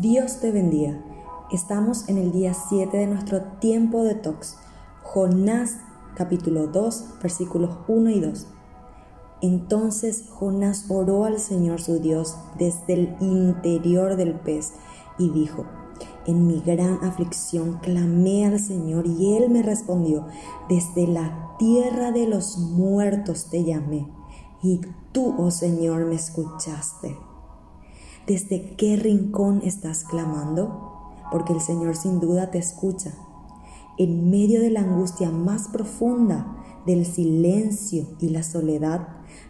Dios te bendiga. Estamos en el día 7 de nuestro tiempo de tox. Jonás capítulo 2 versículos 1 y 2. Entonces Jonás oró al Señor su Dios desde el interior del pez y dijo, en mi gran aflicción clamé al Señor y Él me respondió, desde la tierra de los muertos te llamé y tú, oh Señor, me escuchaste. ¿Desde qué rincón estás clamando? Porque el Señor sin duda te escucha. En medio de la angustia más profunda, del silencio y la soledad,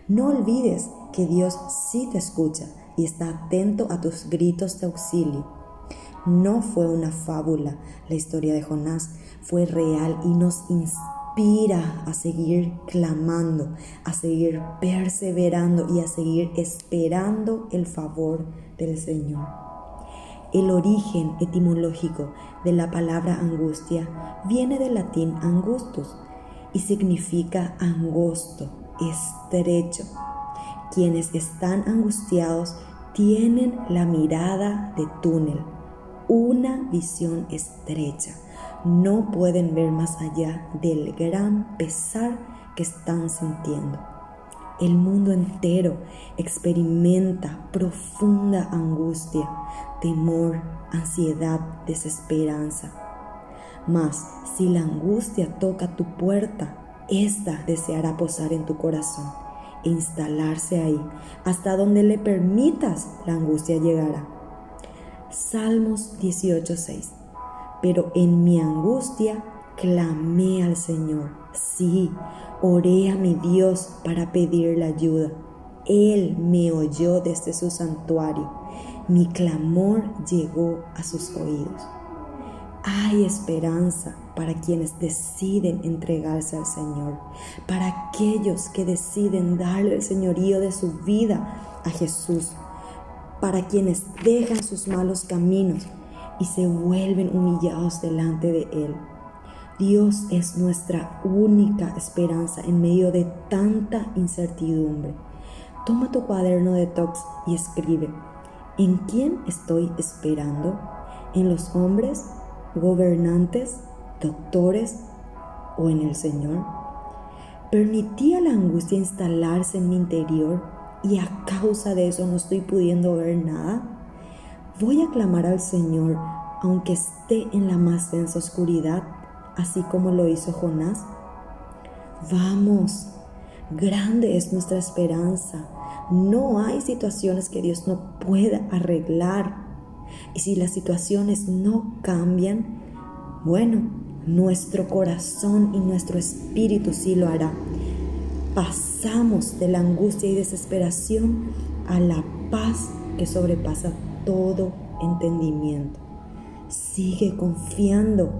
no olvides que Dios sí te escucha y está atento a tus gritos de auxilio. No fue una fábula la historia de Jonás, fue real y nos inspira a seguir clamando, a seguir perseverando y a seguir esperando el favor del Señor. El origen etimológico de la palabra angustia viene del latín angustus y significa angosto, estrecho. Quienes están angustiados tienen la mirada de túnel, una visión estrecha. No pueden ver más allá del gran pesar que están sintiendo. El mundo entero experimenta profunda angustia, temor, ansiedad, desesperanza. Mas si la angustia toca tu puerta, ésta deseará posar en tu corazón e instalarse ahí, hasta donde le permitas la angustia llegará. Salmos 18:6 Pero en mi angustia clamé al Señor. Sí, oré a mi Dios para pedirle ayuda. Él me oyó desde su santuario. Mi clamor llegó a sus oídos. Hay esperanza para quienes deciden entregarse al Señor, para aquellos que deciden darle el señorío de su vida a Jesús, para quienes dejan sus malos caminos y se vuelven humillados delante de Él. Dios es nuestra única esperanza en medio de tanta incertidumbre. Toma tu cuaderno de tox y escribe, ¿en quién estoy esperando? ¿En los hombres, gobernantes, doctores o en el Señor? Permití a la angustia instalarse en mi interior y a causa de eso no estoy pudiendo ver nada. Voy a clamar al Señor aunque esté en la más densa oscuridad así como lo hizo Jonás? Vamos, grande es nuestra esperanza. No hay situaciones que Dios no pueda arreglar. Y si las situaciones no cambian, bueno, nuestro corazón y nuestro espíritu sí lo hará. Pasamos de la angustia y desesperación a la paz que sobrepasa todo entendimiento. Sigue confiando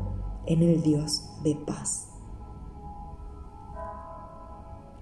en el Dios de paz.